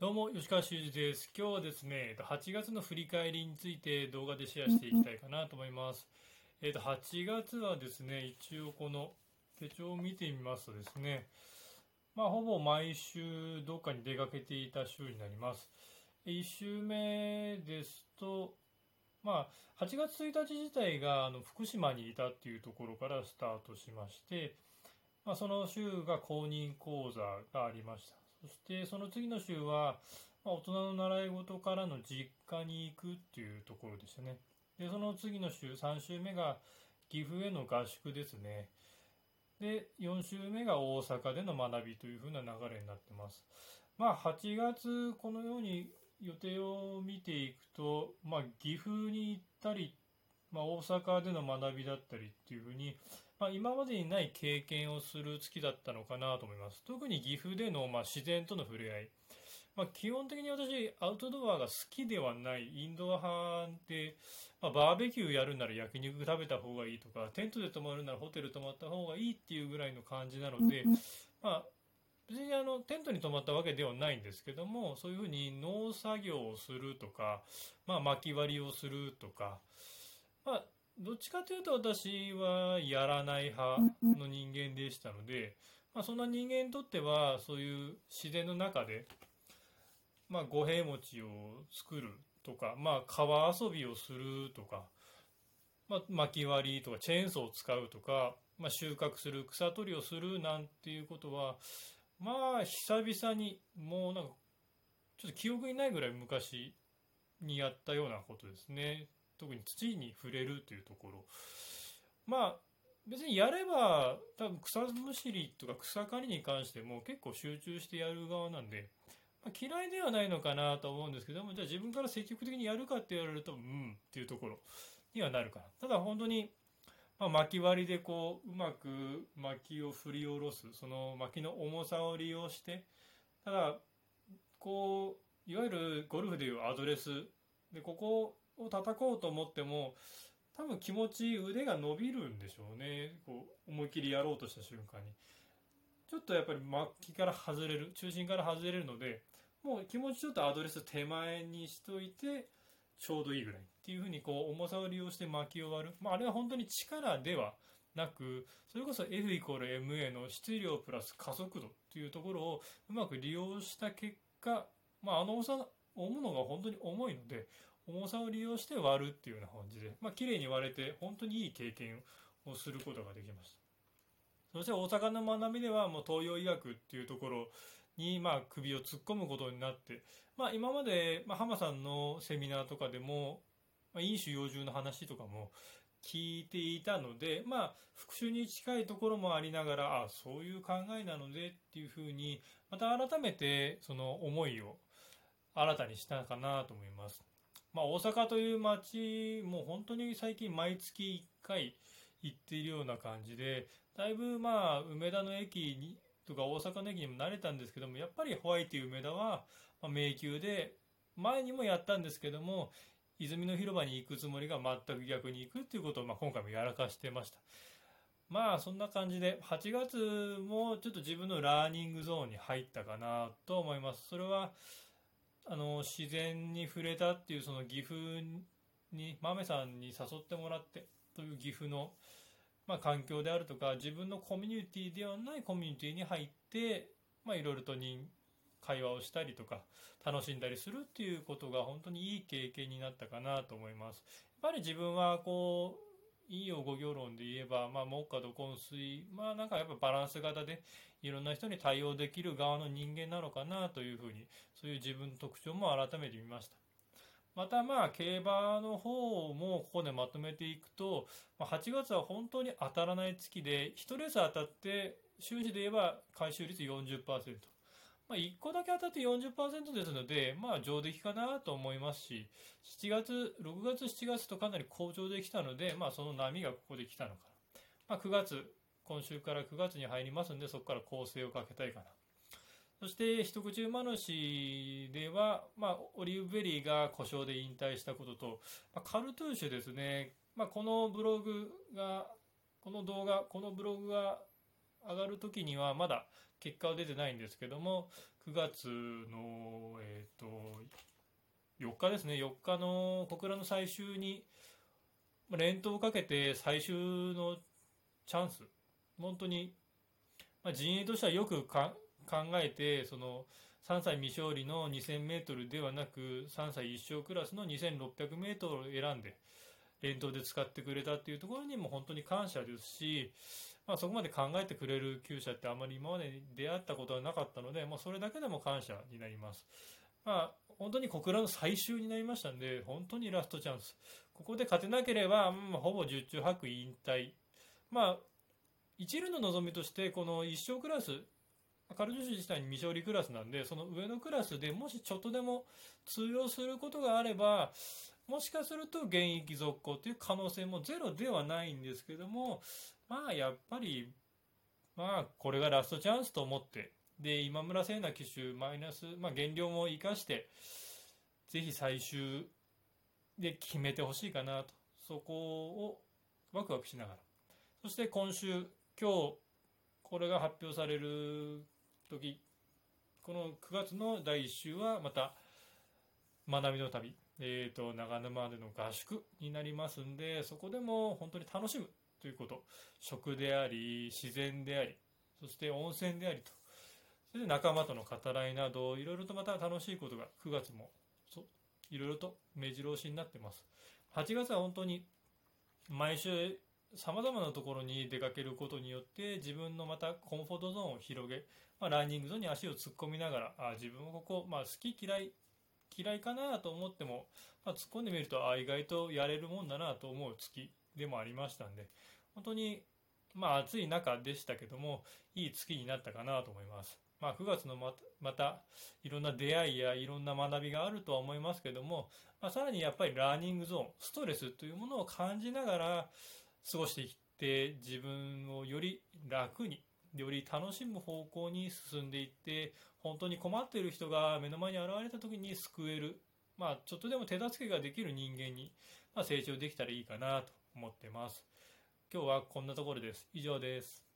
どうも、吉川修司です。今日はですね、8月の振り返りについて動画でシェアしていきたいかなと思います。えっと、8月はですね、一応この手帳を見てみますとですね、まあ、ほぼ毎週どっかに出かけていた週になります。1週目ですと、まあ、8月1日自体があの福島にいたっていうところからスタートしまして、まあ、その週が公認講座がありました。そしてその次の週は、まあ、大人の習い事からの実家に行くっていうところでしたね。で、その次の週、3週目が岐阜への合宿ですね。で、4週目が大阪での学びというふうな流れになってます。まあ、8月、このように予定を見ていくと、まあ、岐阜に行ったり、まあ、大阪での学びだったりっていうふうに、まあ、今までにない経験をする月だったのかなと思います。特に岐阜での、まあ、自然との触れ合い。まあ、基本的に私、アウトドアが好きではないインドア派で、まあ、バーベキューやるなら焼肉食べた方がいいとか、テントで泊まるならホテル泊まった方がいいっていうぐらいの感じなので、まあ、別にあのテントに泊まったわけではないんですけどもそういうふうに農作業をするとか、まあ、薪割りをするとか、まあ、どっちかというと私はやらない派の人間でしたので、まあ、そんな人間にとってはそういう自然の中で、まあ、五平餅を作るとか、まあ、川遊びをするとか、まあ、薪割りとかチェーンソーを使うとか、まあ、収穫する草取りをするなんていうことはまあ久々にもうなんかちょっと記憶にないぐらい昔にやったようなことですね特に土に触れるというところ。まあ別にやれば多分草むしりとか草刈りに関しても結構集中してやる側なんで、まあ、嫌いではないのかなと思うんですけどもじゃあ自分から積極的にやるかって言われるとうんっていうところにはなるかな。ただ本当にまあ、巻き割りでこううまく薪を振り下ろすその薪の重さを利用してただこういわゆるゴルフでいうアドレスでここを叩こうと思っても多分気持ち腕が伸びるんでしょうね。こう思い切りやろうとした瞬間に。ちょっとやっぱり薪から外れる中心から外れるのでもう気持ちちょっとアドレス手前にしといてちょうどいいぐらい。っていうふうにこう重さを利用して薪を割る、まあ、あれは本当に力ではなくそれこそ F イコール MA の質量プラス加速度っていうところをうまく利用した結果、まあ、あの重さ重むのが本当に重いので重さを利用して割るっていうような感じで、まあ綺麗に割れて本当にいい経験をすることができました。そして大阪の学びではもう東洋医学っていうところにまあ首を突っ込むことになって、まあ、今まで、まあ、浜さんのセミナーとかでも、まあ、飲酒養獣の話とかも聞いていたので、まあ、復習に近いところもありながらあそういう考えなのでっていうふうにまた改めてその思いを新たにしたかなと思います。まあ、大阪という街も本当に最近毎月1回行っているような感じでだいぶまあ梅田の駅にとか大阪の駅にも慣れたんですけどもやっぱりホワイト梅田は迷宮で前にもやったんですけども泉の広場に行くつもりが全く逆に行くっていうことをまあ今回もやらかしてましたまあそんな感じで8月もちょっと自分のラーニングゾーンに入ったかなと思いますそれはあの自然に触れたっていうその岐阜に豆さんに誘ってもらってという岐阜のまあ、環境であるとか自分のコミュニティではないコミュニティに入っていろいろと人会話をしたりとか楽しんだりするっていうことが本当にいい経験になったかなと思います。やっぱり自分はこういいよ五行論で言えば、まあ、木下土根水まあなんかやっぱバランス型でいろんな人に対応できる側の人間なのかなというふうにそういう自分の特徴も改めて見ました。またまあ競馬の方もここでまとめていくとま8月は本当に当たらない月で1レース当たって収支で言えば回収率40%、まあ、1個だけ当たって40%ですのでまあ上出来かなと思いますし7月6月7月とかなり好調できたのでまあその波がここで来たのかな、まあ、9月今週から9月に入りますのでそこから構成をかけたいかな。そして一口馬主では、まあ、オリーブベリーが故障で引退したことと、まあ、カルトゥーシュですね、まあ、このブログがこの動画このブログが上がる時にはまだ結果は出てないんですけども9月の、えーと、4日ですね。4日の小倉の最終に連投をかけて最終のチャンス。本当に、まあ、陣営としてはよく考えてその3歳未勝利の 2000m ではなく3歳一勝クラスの 2600m を選んで連投で使ってくれたっていうところにも本当に感謝ですし、まあ、そこまで考えてくれる厩舎ってあまり今まで出会ったことはなかったので、まあ、それだけでも感謝になります。まあ、本当に小倉の最終になりましたんで、本当にラストチャンス。ここで勝てなければ、うん、ほぼ十中八九引退。まあ、一流の望みとして、この一勝クラス、カル女子自体に未勝利クラスなんで、その上のクラスでもしちょっとでも通用することがあれば、もしかすると現役続行という可能性もゼロではないんですけども、まあやっぱり、まあこれがラストチャンスと思って、で、今村聖奈騎手マイナス、まあ減量も生かして、ぜひ最終で決めてほしいかなと、そこをワクワクしながら。そして今週、今日、これが発表される時、この9月の第1週はまた学びの旅、えーと、長沼での合宿になりますんでそこでも本当に楽しむということ。食であり自然でありそして温泉でありと。それで仲間との語らいなどいろいろとまた楽しいことが9月もいろいろと目白押しになってます。8月は本当に毎週さまざまなところに出かけることによって自分のまたコンフォートゾーンを広げ、まあ、ランニングゾーンに足を突っ込みながらあ自分もここ、まあ、好き嫌い嫌いかなと思っても、まあ、突っ込んでみるとあ意外とやれるもんだなと思う月でもありましたんで本当にまあ暑い中でしたけどもいい月になったかなと思います。まあ、9月のまたまたいろんな出会いやいろんな学びがあるとは思いますけども、まあ、さらにやっぱりラーニングゾーンストレスというものを感じながら過ごしていって自分をより楽により楽しむ方向に進んでいって本当に困っている人が目の前に現れた時に救える、まあ、ちょっとでも手助けができる人間に、まあ、成長できたらいいかなと思ってます。今日はこんなところです。以上です。